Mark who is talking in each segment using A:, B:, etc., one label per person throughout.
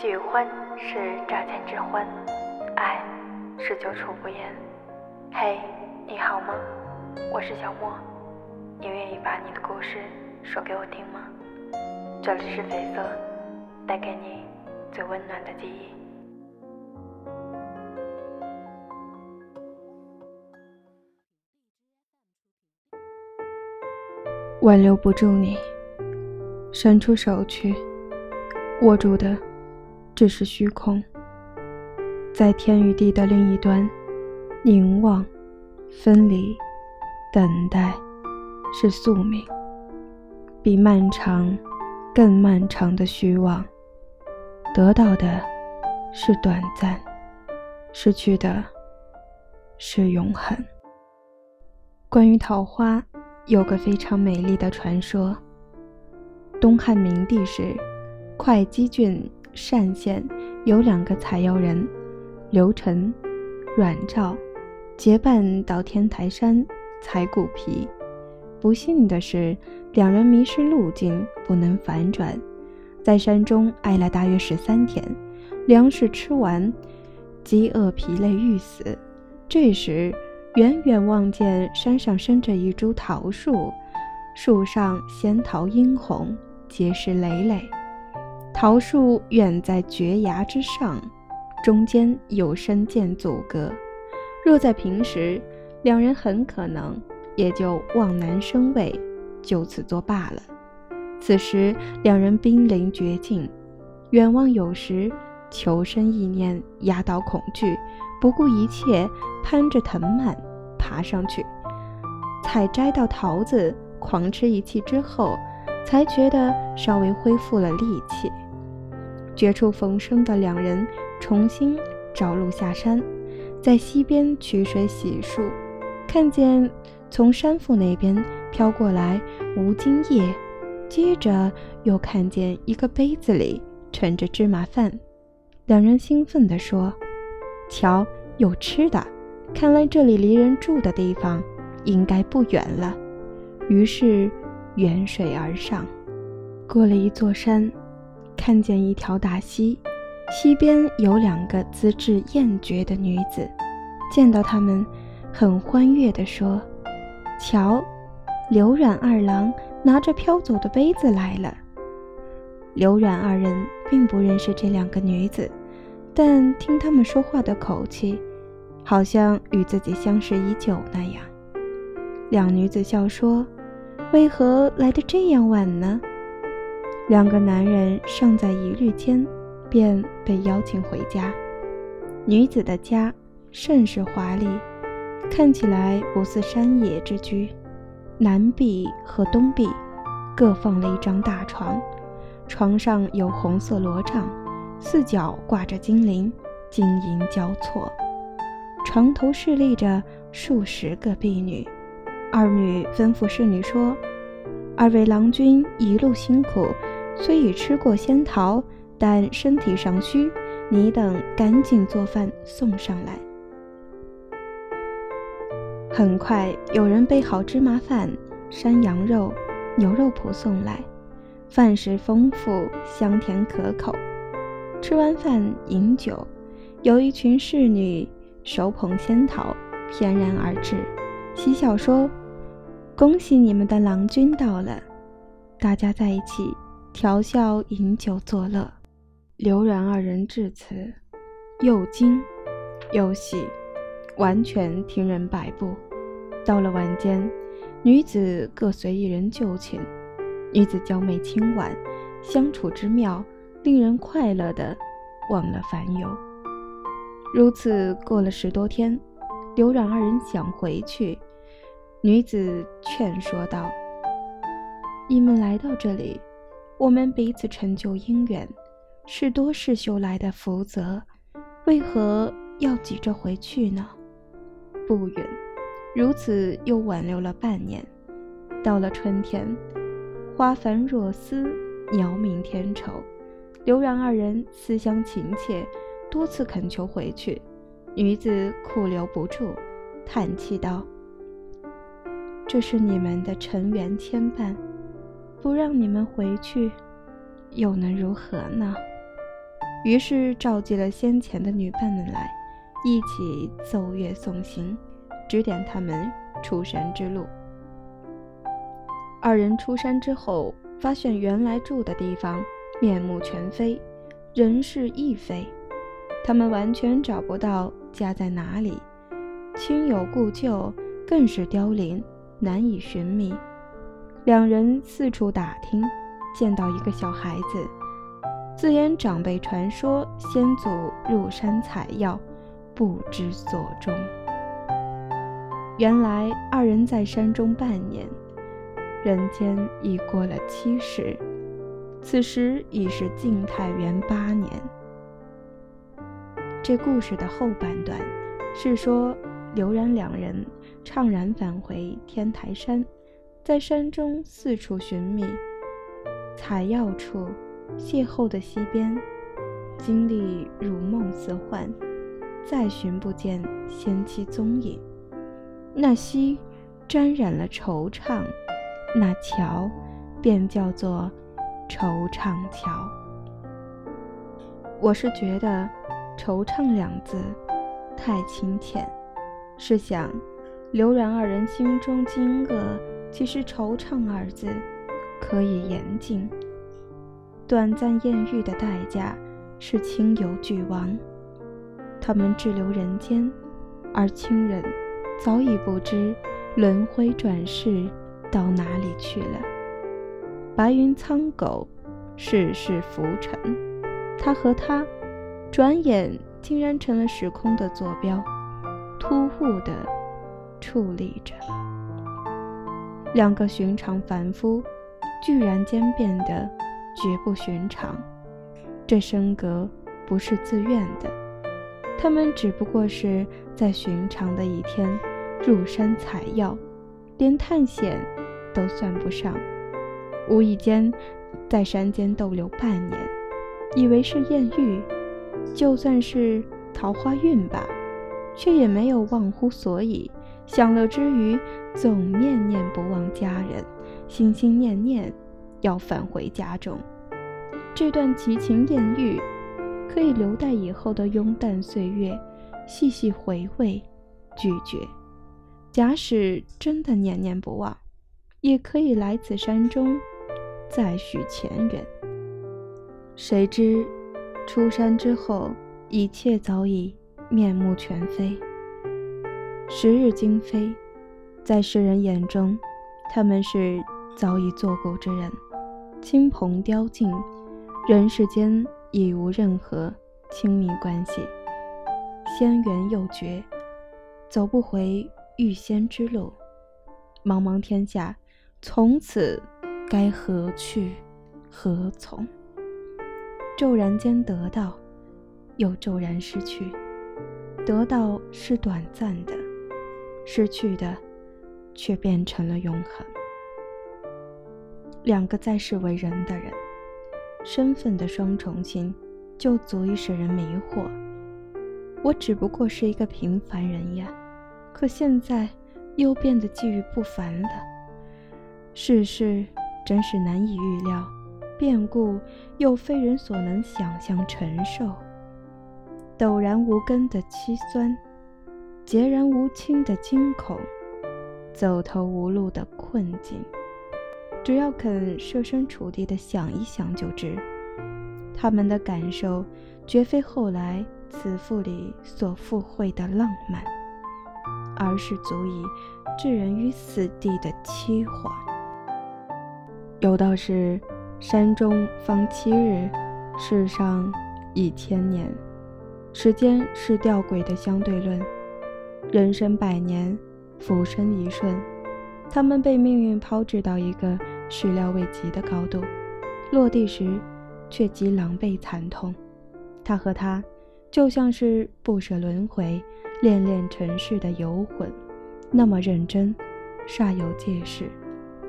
A: 喜欢是乍见之欢，爱是久处不厌。嘿，你好吗？我是小莫，你愿意把你的故事说给我听吗？这里是绯色，带给你最温暖的记忆。
B: 挽留不住你，伸出手去，握住的。只是虚空，在天与地的另一端，凝望、分离、等待，是宿命。比漫长更漫长的虚妄，得到的是短暂，失去的是永恒。关于桃花，有个非常美丽的传说：东汉明帝时，会稽郡。单县有两个采药人，刘晨、阮照，结伴到天台山采骨皮。不幸的是，两人迷失路径，不能反转，在山中挨了大约十三天，粮食吃完，饥饿疲累欲死。这时，远远望见山上生着一株桃树，树上仙桃殷红，结实累累。桃树远在绝崖之上，中间有深涧阻隔。若在平时，两人很可能也就望南生畏，就此作罢了。此时两人濒临绝境，远望有时，求生意念压倒恐惧，不顾一切攀着藤蔓爬上去，采摘到桃子，狂吃一气之后，才觉得稍微恢复了力气。绝处逢生的两人重新找路下山，在溪边取水洗漱，看见从山腹那边飘过来吴金叶，接着又看见一个杯子里盛着芝麻饭，两人兴奋地说：“瞧，有吃的！看来这里离人住的地方应该不远了。”于是远水而上，过了一座山。看见一条大溪，溪边有两个资质艳绝的女子，见到他们，很欢悦地说：“瞧，刘阮二郎拿着飘走的杯子来了。”刘阮二人并不认识这两个女子，但听他们说话的口气，好像与自己相识已久那样。两女子笑说：“为何来的这样晚呢？”两个男人尚在一日间，便被邀请回家。女子的家甚是华丽，看起来不似山野之居。南壁和东壁各放了一张大床，床上有红色罗帐，四角挂着金铃，金银交错。床头侍立着数十个婢女。二女吩咐侍女说：“二位郎君一路辛苦。”虽已吃过仙桃，但身体尚虚，你等赶紧做饭送上来。很快有人备好芝麻饭、山羊肉、牛肉脯送来，饭食丰富，香甜可口。吃完饭饮酒，有一群侍女手捧仙桃，翩然而至，嬉笑说：“恭喜你们的郎君到了！”大家在一起。调笑饮酒作乐，刘然二人至此，又惊又喜，完全听人摆布。到了晚间，女子各随一人就寝，女子娇媚轻婉，相处之妙，令人快乐的忘了烦忧。如此过了十多天，刘冉二人想回去，女子劝说道：“你们来到这里。”我们彼此成就姻缘，是多世修来的福泽，为何要急着回去呢？不允！如此又挽留了半年，到了春天，花繁若丝，鸟鸣天愁。刘然二人思乡情切，多次恳求回去，女子苦留不住，叹气道：“这是你们的尘缘牵绊。”不让你们回去，又能如何呢？于是召集了先前的女伴们来，一起奏乐送行，指点他们出山之路。二人出山之后，发现原来住的地方面目全非，人事亦非，他们完全找不到家在哪里，亲友故旧更是凋零，难以寻觅。两人四处打听，见到一个小孩子，自言长辈传说先祖入山采药，不知所终。原来二人在山中半年，人间已过了七十，此时已是晋太元八年。这故事的后半段是说刘然两人怅然返回天台山。在山中四处寻觅，采药处邂逅的溪边，经历如梦似幻，再寻不见仙妻踪影。那溪沾染了惆怅，那桥便叫做惆怅桥。我是觉得“惆怅”两字太轻浅，试想刘然二人心中惊愕。其实“惆怅”二字可以言尽，短暂艳遇的代价是亲友俱亡，他们滞留人间，而亲人早已不知轮回转世到哪里去了。白云苍狗，世事浮沉，他和他转眼竟然成了时空的坐标，突兀地矗立着。两个寻常凡夫，居然间变得绝不寻常。这升格不是自愿的，他们只不过是在寻常的一天入山采药，连探险都算不上。无意间在山间逗留半年，以为是艳遇，就算是桃花运吧，却也没有忘乎所以。享乐之余，总念念不忘家人，心心念念要返回家中。这段奇情艳遇，可以留待以后的拥淡岁月细细回味、咀嚼。假使真的念念不忘，也可以来此山中再续前缘。谁知出山之后，一切早已面目全非。时日今非，在世人眼中，他们是早已作古之人，亲朋凋尽，人世间已无任何亲密关系，仙缘又绝，走不回遇仙之路。茫茫天下，从此该何去何从？骤然间得到，又骤然失去，得到是短暂的。失去的，却变成了永恒。两个在世为人的人，身份的双重性，就足以使人迷惑。我只不过是一个平凡人呀，可现在又变得际遇不凡了。世事真是难以预料，变故又非人所能想象承受。陡然无根的凄酸。孑然无亲的惊恐，走投无路的困境，只要肯设身处地的想一想就知，他们的感受绝非后来词赋里所附会的浪漫，而是足以置人于死地的凄惶。有道是：山中方七日，世上已千年。时间是吊诡的相对论。人生百年，浮生一瞬，他们被命运抛掷到一个始料未及的高度，落地时却极狼狈惨痛。他和他，就像是不舍轮回、恋恋尘世的游魂，那么认真，煞有介事，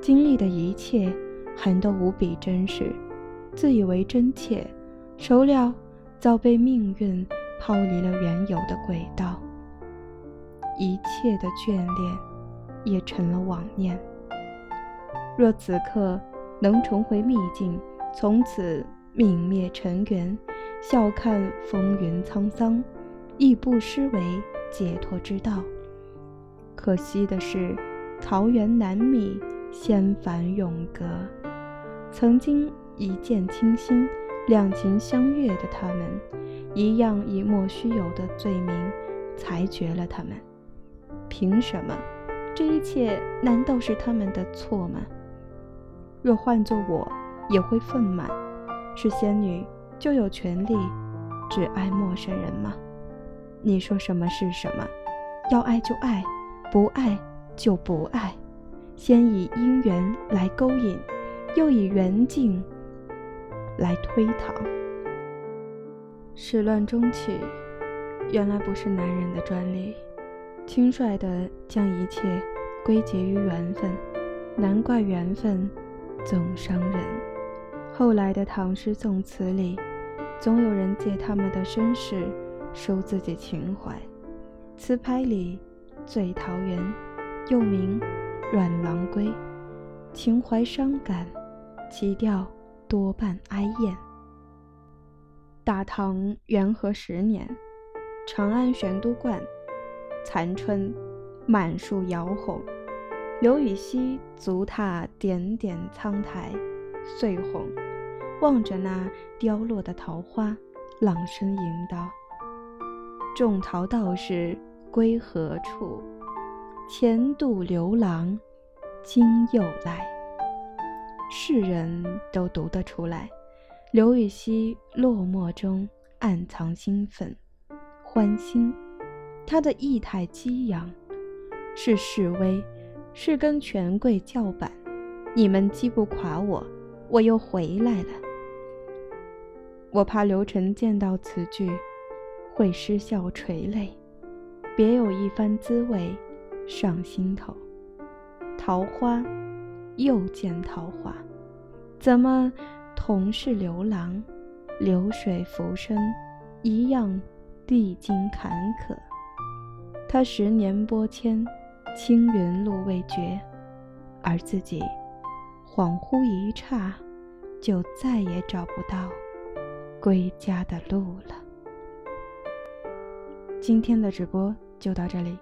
B: 经历的一切还都无比真实，自以为真切，孰料早被命运抛离了原有的轨道。一切的眷恋也成了妄念。若此刻能重回秘境，从此泯灭尘缘，笑看风云沧桑，亦不失为解脱之道。可惜的是，桃源难觅，仙凡永隔。曾经一见倾心、两情相悦的他们，一样以莫须有的罪名裁决了他们。凭什么？这一切难道是他们的错吗？若换做我，也会愤懑。是仙女就有权利只爱陌生人吗？你说什么是什么？要爱就爱，不爱就不爱。先以姻缘来勾引，又以缘境来推搪。始乱终弃，原来不是男人的专利。轻率地将一切归结于缘分，难怪缘分总伤人。后来的唐诗宋词里，总有人借他们的身世收自己情怀。词牌里，《醉桃源》又名《阮郎归》，情怀伤感，其调多半哀艳。大唐元和十年，长安玄都观。残春，满树摇红。刘禹锡足踏点点苍苔，碎红，望着那凋落的桃花，朗声吟道：“种桃道士归何处？前度刘郎今又来。”世人都读得出来，刘禹锡落寞中暗藏兴奋、欢欣。他的意态激扬，是示威，是跟权贵叫板。你们击不垮我，我又回来了。我怕刘晨见到此句，会失笑垂泪，别有一番滋味上心头。桃花，又见桃花，怎么同是流郎？流水浮生，一样历经坎坷。他十年拨迁，青云路未绝，而自己恍惚一刹，就再也找不到归家的路了。今天的直播就到这里，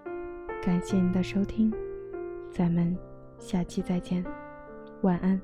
B: 感谢您的收听，咱们下期再见，晚安。